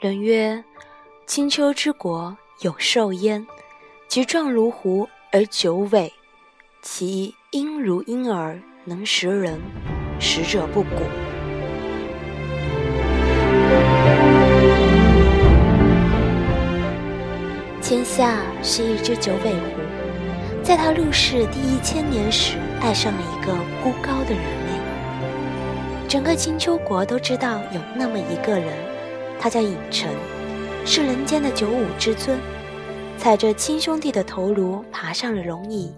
人曰：“青丘之国有兽焉，其状如狐而九尾，其音如婴儿，能食人，食者不蛊。”天下是一只九尾狐，在它入世第一千年时，爱上了一个孤高的人类。整个青丘国都知道有那么一个人，他叫尹成，是人间的九五之尊，踩着亲兄弟的头颅爬上了龙椅，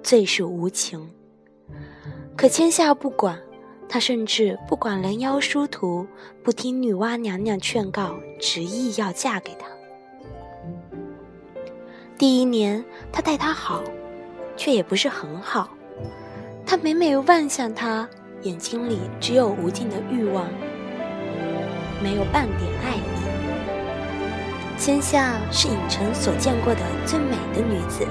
最是无情。可天下不管，他甚至不管人妖殊途，不听女娲娘娘劝告，执意要嫁给他。第一年，他待她好，却也不是很好。他每每望向她，眼睛里只有无尽的欲望，没有半点爱意。千夏是影城所见过的最美的女子，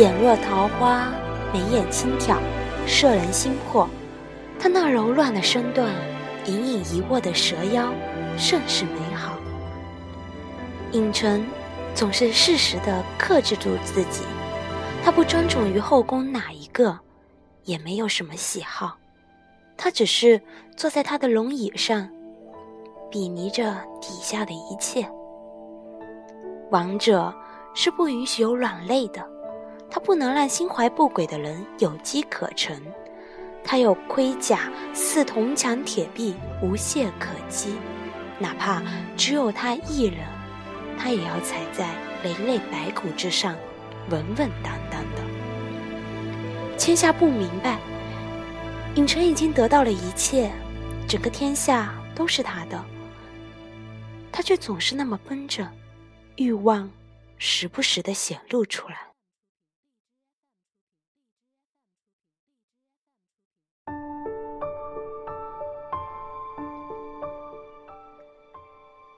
眼若桃花，眉眼轻挑，摄人心魄。她那柔软的身段，隐隐一握的蛇腰，甚是美好。影城。总是适时的克制住自己，他不专宠于后宫哪一个，也没有什么喜好，他只是坐在他的龙椅上，比拟着底下的一切。王者是不允许有软肋的，他不能让心怀不轨的人有机可乘，他有盔甲似铜墙铁壁，无懈可击，哪怕只有他一人。他也要踩在累累白骨之上，稳稳当当的。千夏不明白，影城已经得到了一切，整个天下都是他的，他却总是那么绷着，欲望时不时的显露出来。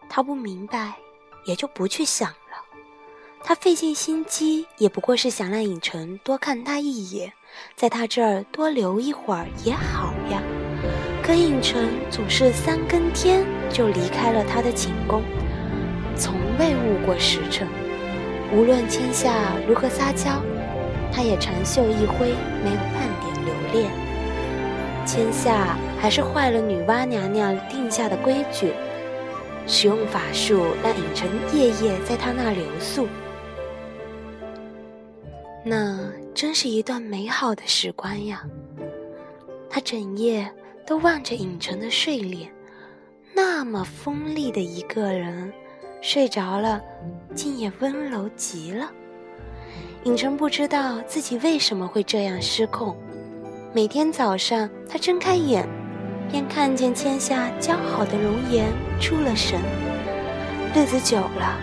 他不明白。也就不去想了，他费尽心机，也不过是想让影城多看他一眼，在他这儿多留一会儿也好呀。可影城总是三更天就离开了他的寝宫，从未误过时辰。无论千夏如何撒娇，他也长袖一挥，没有半点留恋。千夏还是坏了女娲娘娘定下的规矩。使用法术让影城夜夜在她那留宿，那真是一段美好的时光呀。他整夜都望着影城的睡脸，那么锋利的一个人，睡着了竟也温柔极了。影城不知道自己为什么会这样失控，每天早上他睁开眼。便看见千夏姣好的容颜出了神，日子久了，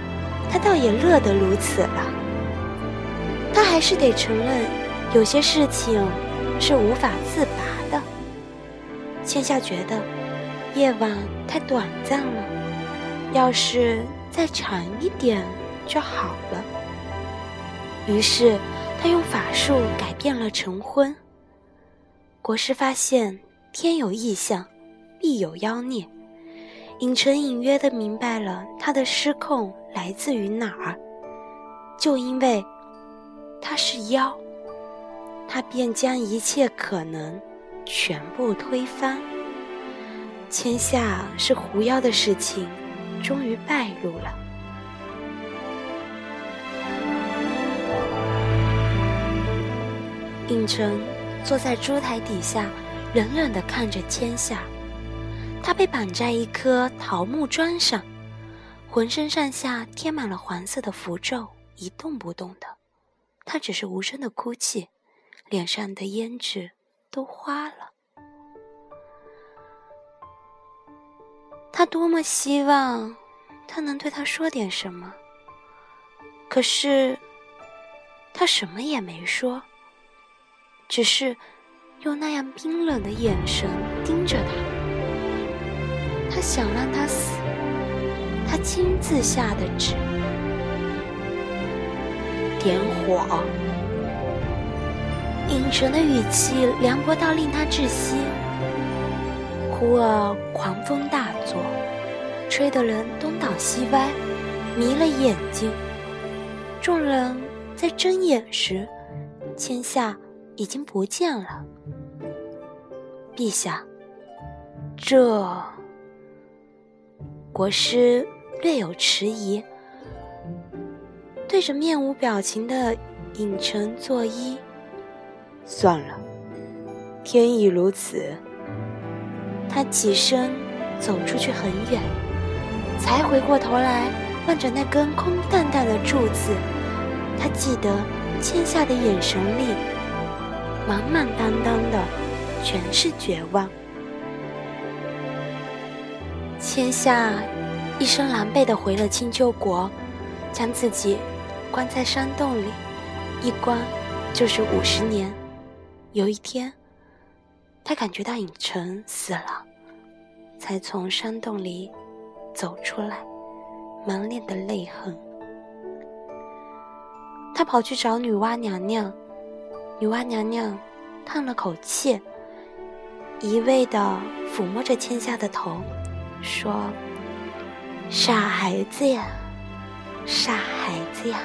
他倒也乐得如此了。他还是得承认，有些事情是无法自拔的。千夏觉得夜晚太短暂了，要是再长一点就好了。于是他用法术改变了晨昏。国师发现。天有异象，必有妖孽。影城隐约的明白了他的失控来自于哪儿，就因为他是妖，他便将一切可能全部推翻。千夏是狐妖的事情，终于败露了。影城坐在烛台底下。冷冷地看着千夏，他被绑在一颗桃木桩上，浑身上下贴满了黄色的符咒，一动不动的。他只是无声的哭泣，脸上的胭脂都花了。他多么希望他能对他说点什么，可是他什么也没说，只是。用那样冰冷的眼神盯着他，他想让他死，他亲自下的旨，点火。影城的语气凉薄到令他窒息。忽而狂风大作，吹得人东倒西歪，迷了眼睛。众人在睁眼时，千夏已经不见了。陛下，这国师略有迟疑，对着面无表情的影城作揖。算了，天意如此。他起身走出去很远，才回过头来望着那根空荡荡的柱子。他记得千夏的眼神里，满满当当的全是绝望。千夏一身狼狈的回了青丘国，将自己关在山洞里，一关就是五十年。有一天，他感觉到影城死了，才从山洞里走出来，满脸的泪痕。他跑去找女娲娘娘，女娲娘娘叹了口气，一味的抚摸着千夏的头，说：“傻孩子呀，傻孩子呀，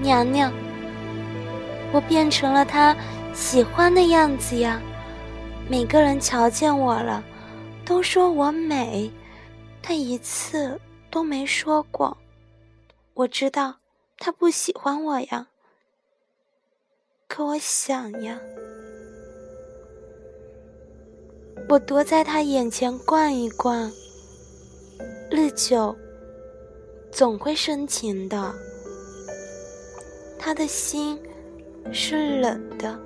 娘娘。”我变成了他喜欢的样子呀！每个人瞧见我了，都说我美，他一次都没说过。我知道他不喜欢我呀，可我想呀，我多在他眼前逛一逛，日久总会生情的。他的心。是冷的，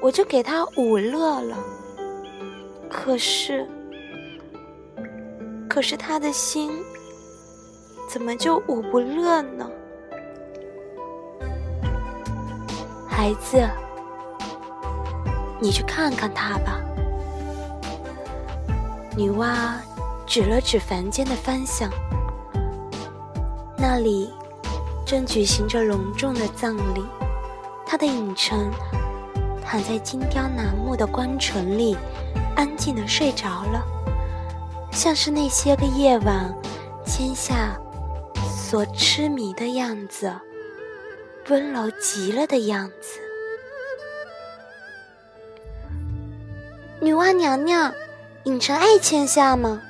我就给他捂热了。可是，可是他的心怎么就捂不热呢？孩子，你去看看他吧。女娲指了指凡间的方向，那里正举行着隆重的葬礼。他的影城躺在金雕楠木的光唇里，安静的睡着了，像是那些个夜晚千夏所痴迷的样子，温柔极了的样子。女娲娘娘，影城爱千夏吗？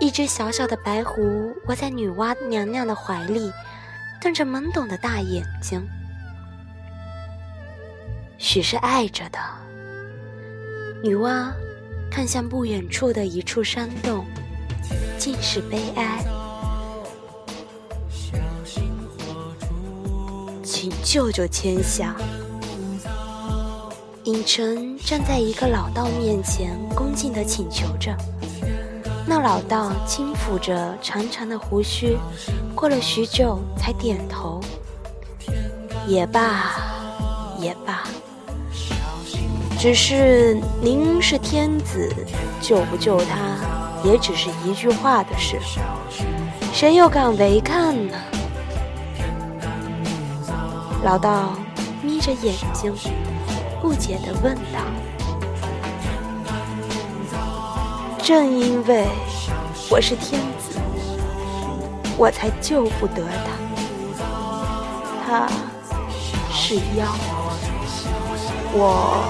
一只小小的白狐窝在女娲娘娘的怀里，瞪着懵懂的大眼睛。许是爱着的。女娲看向不远处的一处山洞，尽是悲哀。请救救千夏！影城站在一个老道面前，恭敬地请求着。那老道轻抚着长长的胡须，过了许久才点头。也罢，也罢。只是您是天子，救不救他，也只是一句话的事。谁又敢违抗呢？老道眯着眼睛，不解地问道：“正因为我是天子，我才救不得他。他是妖，我……”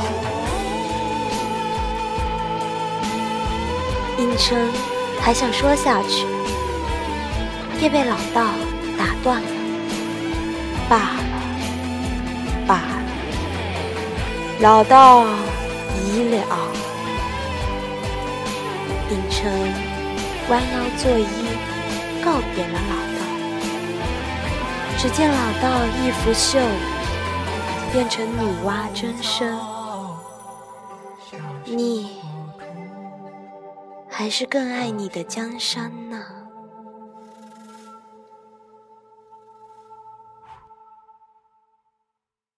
应琛还想说下去，便被老道打断了。罢了，罢了，老道已了。应琛弯腰作揖，告别了老道。只见老道一拂袖，变成女娲真身。你。还是更爱你的江山呢。